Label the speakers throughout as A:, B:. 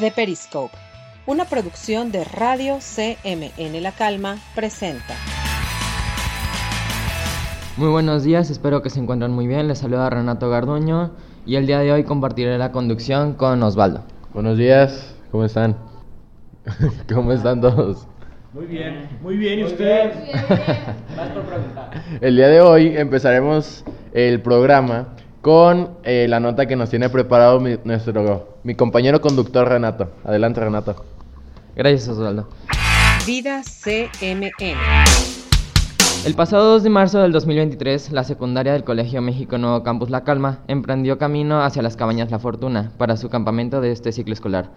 A: The Periscope, una producción de Radio CMN La Calma, presenta.
B: Muy buenos días, espero que se encuentren muy bien. Les saluda Renato Garduño y el día de hoy compartiré la conducción con Osvaldo.
C: Buenos días, ¿cómo están? ¿Cómo están todos?
D: Muy bien, muy bien, ¿y usted?
B: Gracias por preguntar.
C: El día de hoy empezaremos el programa con eh, la nota que nos tiene preparado mi, nuestro, mi compañero conductor Renato. Adelante, Renato.
B: Gracias, Osvaldo.
A: Vida CMN.
B: El pasado 2 de marzo del 2023, la secundaria del Colegio México Nuevo Campus La Calma emprendió camino hacia las cabañas La Fortuna para su campamento de este ciclo escolar.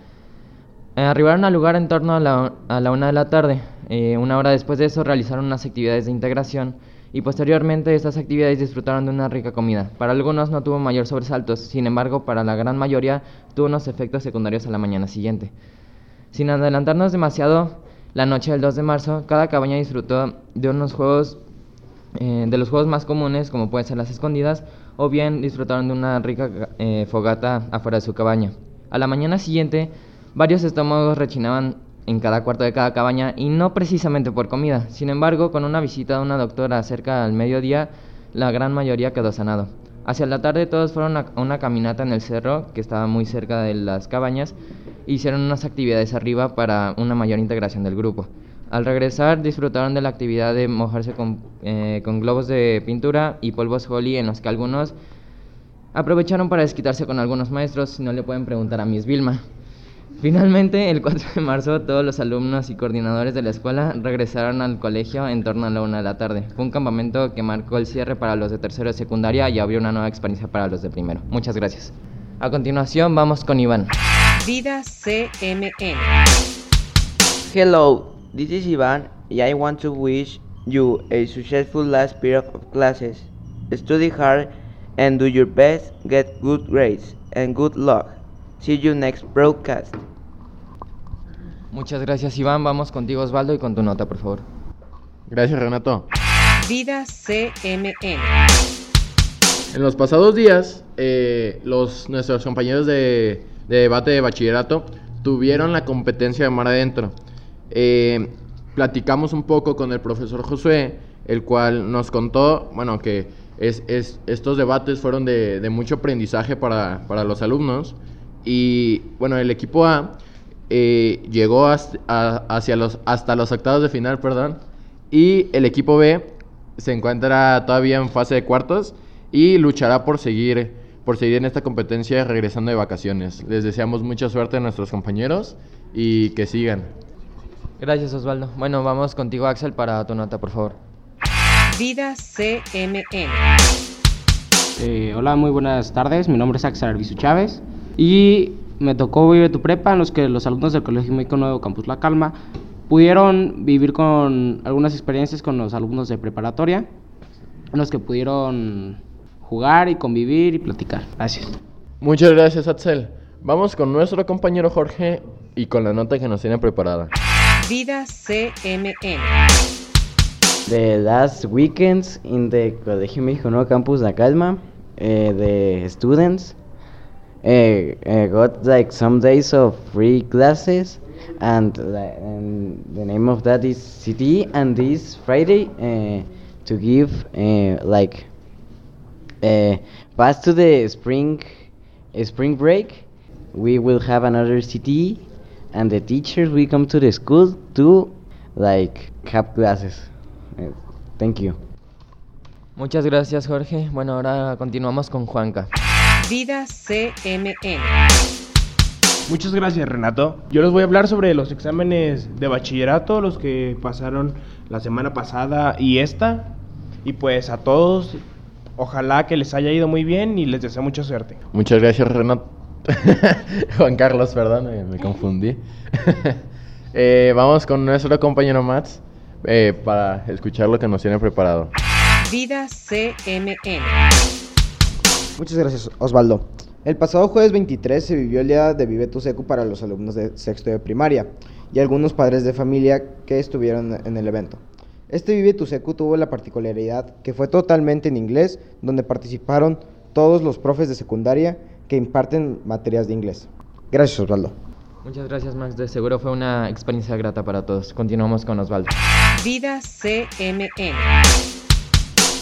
B: Eh, arribaron al lugar en torno a la, a la una de la tarde. Eh, una hora después de eso realizaron unas actividades de integración y posteriormente estas actividades disfrutaron de una rica comida. Para algunos no tuvo mayor sobresaltos, sin embargo para la gran mayoría tuvo unos efectos secundarios a la mañana siguiente. Sin adelantarnos demasiado, la noche del 2 de marzo, cada cabaña disfrutó de unos juegos, eh, de los juegos más comunes, como pueden ser las escondidas, o bien disfrutaron de una rica eh, fogata afuera de su cabaña. A la mañana siguiente, varios estómagos rechinaban en cada cuarto de cada cabaña y no precisamente por comida. Sin embargo, con una visita de una doctora cerca al mediodía, la gran mayoría quedó sanado. Hacia la tarde todos fueron a una caminata en el cerro, que estaba muy cerca de las cabañas, e hicieron unas actividades arriba para una mayor integración del grupo. Al regresar disfrutaron de la actividad de mojarse con, eh, globos de pintura y polvos Holly en los que algunos aprovecharon para desquitarse con algunos maestros, si no le pueden preguntar a Miss Vilma. Finalmente, el 4 de marzo, todos los alumnos y coordinadores de la escuela regresaron al colegio en torno a la una de la tarde. Fue un campamento que marcó el cierre para los de tercero y secundaria y abrió una nueva experiencia para los de primero. Muchas gracias. A continuación, vamos con Iván.
A: Vida CMN.
E: Hello, this is Ivan, and I want to wish you a successful last period of classes. Study hard and do your best, get good grades, and good luck. See you next broadcast.
B: Muchas gracias, Iván. Vamos contigo, Osvaldo, y con tu nota, por favor.
C: Gracias, Renato.
A: Vida CMN.
C: En los pasados días, eh, los, nuestros compañeros de, de debate de bachillerato tuvieron la competencia de mar adentro. Eh, platicamos un poco con el profesor Josué, el cual nos contó, bueno, que es, es- estos debates fueron de, de mucho aprendizaje para, para los alumnos. Y bueno, el equipo A eh, llegó hasta, a- hacia los, hasta los octavos de final, perdón. Y el equipo B se encuentra todavía en fase de cuartos y luchará por seguir, por seguir en esta competencia regresando de vacaciones. Les deseamos mucha suerte a nuestros compañeros y que sigan.
B: Gracias, Osvaldo. Bueno, vamos contigo, Axel, para tu nota, por favor.
A: Vida CMN.
F: Eh, hola, muy buenas tardes. Mi nombre es Axel Arbizu Chávez y me tocó vivir tu prepa en los que los alumnos del Colegio México Nuevo Campus La Calma pudieron vivir con algunas experiencias con los alumnos de preparatoria en los que pudieron jugar y convivir y platicar. Gracias.
C: Muchas gracias, Axel. Vamos con nuestro compañero Jorge y con la nota que nos tiene preparada.
A: Vida CMN.
G: The last weekends in the Colegio México Nuevo Campus La Calma, uh, the students uh, got like some days of free classes, and, and the name of that is CD. And this Friday, uh, to give like pass to the spring spring break, we will have another CD, and the teachers will come to the school to like have classes. Thank you.
B: Muchas gracias, Jorge. Bueno, ahora continuamos con Juanca.
A: Vida CMN.
D: Muchas gracias, Renato. Yo les voy a hablar sobre los exámenes de bachillerato, los que pasaron la semana pasada y esta. Y pues a todos, ojalá que les haya ido muy bien y les deseo mucha suerte.
C: Muchas gracias, Renato. Juan Carlos, perdón, me, me confundí. Eh, vamos con nuestro compañero Mats eh, para escuchar lo que nos tiene preparado.
A: Vida CMN.
H: Muchas gracias, Osvaldo. El pasado jueves 23 se vivió el día de Vive tu Secu para los alumnos de sexto de primaria y algunos padres de familia que estuvieron en el evento. Este Vive tu Secu tuvo la particularidad que fue totalmente en inglés, donde participaron todos los profes de secundaria que imparten materias de inglés. Gracias, Osvaldo.
B: Muchas gracias, Max. De seguro fue una experiencia grata para todos. Continuamos con Osvaldo.
A: Vida CMN.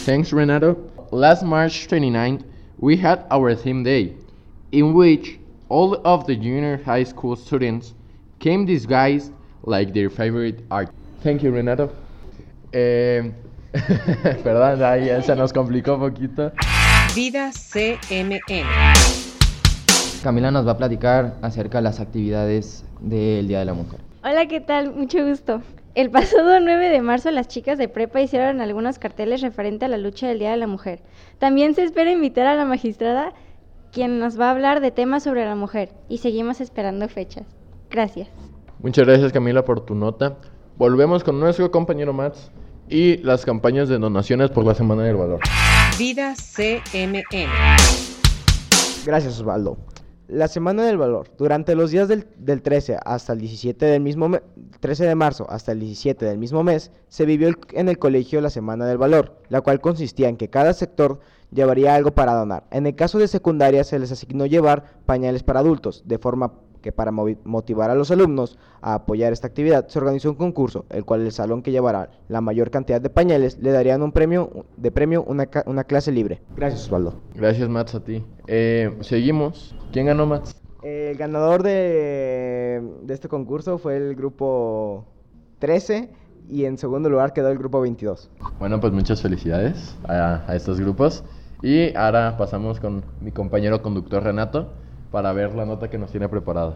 C: Thanks, Renato. Last March 29th, we had our theme day, in which all of the junior high school students came disguised like their favorite art. Thank you, Renato. Eh, perdón, ahí se nos complicó un poquito.
A: Vida CMN.
B: Camila nos va a platicar acerca de las actividades del Día de la Mujer.
I: Hola, ¿qué tal? Mucho gusto. El pasado 9 de marzo las chicas de prepa hicieron algunos carteles referente a la lucha del Día de la Mujer. También se espera invitar a la magistrada, quien nos va a hablar de temas sobre la mujer, y seguimos esperando fechas. Gracias.
C: Muchas gracias Camila por tu nota. Volvemos con nuestro compañero Mats y las campañas de donaciones por la Semana del Valor.
A: Vida CMN.
H: Gracias, Osvaldo. La Semana del Valor. Durante los días del, del 13 hasta el 17 del mismo me- 13 de marzo hasta el 17 del mismo mes, se vivió en el colegio la Semana del Valor, la cual consistía en que cada sector llevaría algo para donar. En el caso de secundaria se les asignó llevar pañales para adultos, de forma que para motivar a los alumnos a apoyar esta actividad, se organizó un concurso, el cual el salón que llevará la mayor cantidad de pañales le darían un premio de premio una, una clase libre. Gracias, Osvaldo.
C: Gracias Mats a ti. Eh, seguimos. ¿Quién ganó Mats?
H: El ganador de, de este concurso fue el grupo 13 y en segundo lugar quedó el grupo 22.
C: Bueno, pues muchas felicidades a, a estos grupos. Y ahora pasamos con mi compañero conductor Renato para ver la nota que nos tiene preparada.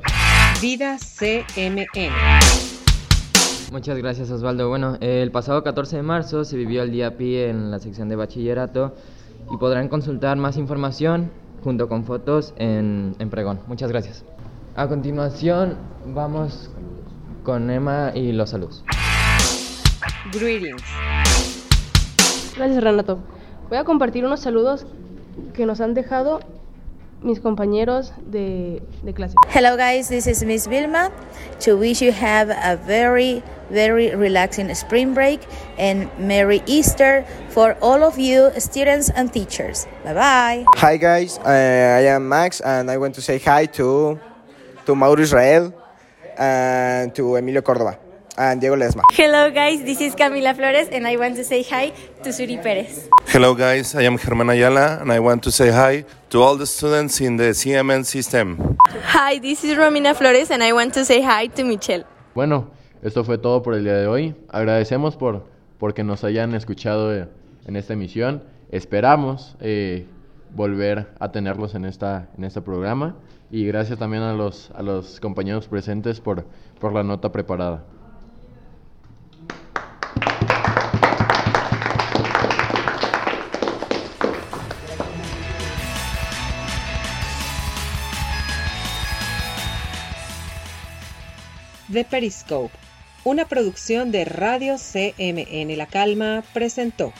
A: Vida CMN.
B: Muchas gracias Osvaldo. Bueno, el pasado 14 de marzo se vivió el día Pi en la sección de bachillerato y podrán consultar más información junto con fotos en, en Pregón. Muchas gracias. A continuación vamos con Emma y los saludos.
A: Greetings.
J: Gracias Renato. Voy a compartir unos saludos que nos han dejado mis compañeros de, de clase.
K: Hello guys, this is Miss Vilma. To wish you have a very, very relaxing spring break and Merry Easter for all of you students and teachers. Bye bye.
L: Hi guys, uh, I am Max and I want to say hi to to Mauro Israel and to Emilio Córdoba and Diego Ledesma.
M: Hello guys, this is Camila Flores and I want to say hi to Suri Perez.
N: Hello guys, I am Germán Ayala and I want to say hi to all the students in the CMN system.
M: Hi, this is Romina Flores and I want to say hi to Michelle.
C: Bueno, esto fue todo por el día de hoy. Agradecemos por porque nos hayan escuchado eh, en esta emisión. Esperamos eh, volver a tenerlos en esta en este programa y gracias también a los a los compañeros presentes por por la nota preparada.
A: The Periscope, una producción de Radio CMN La Calma, presentó.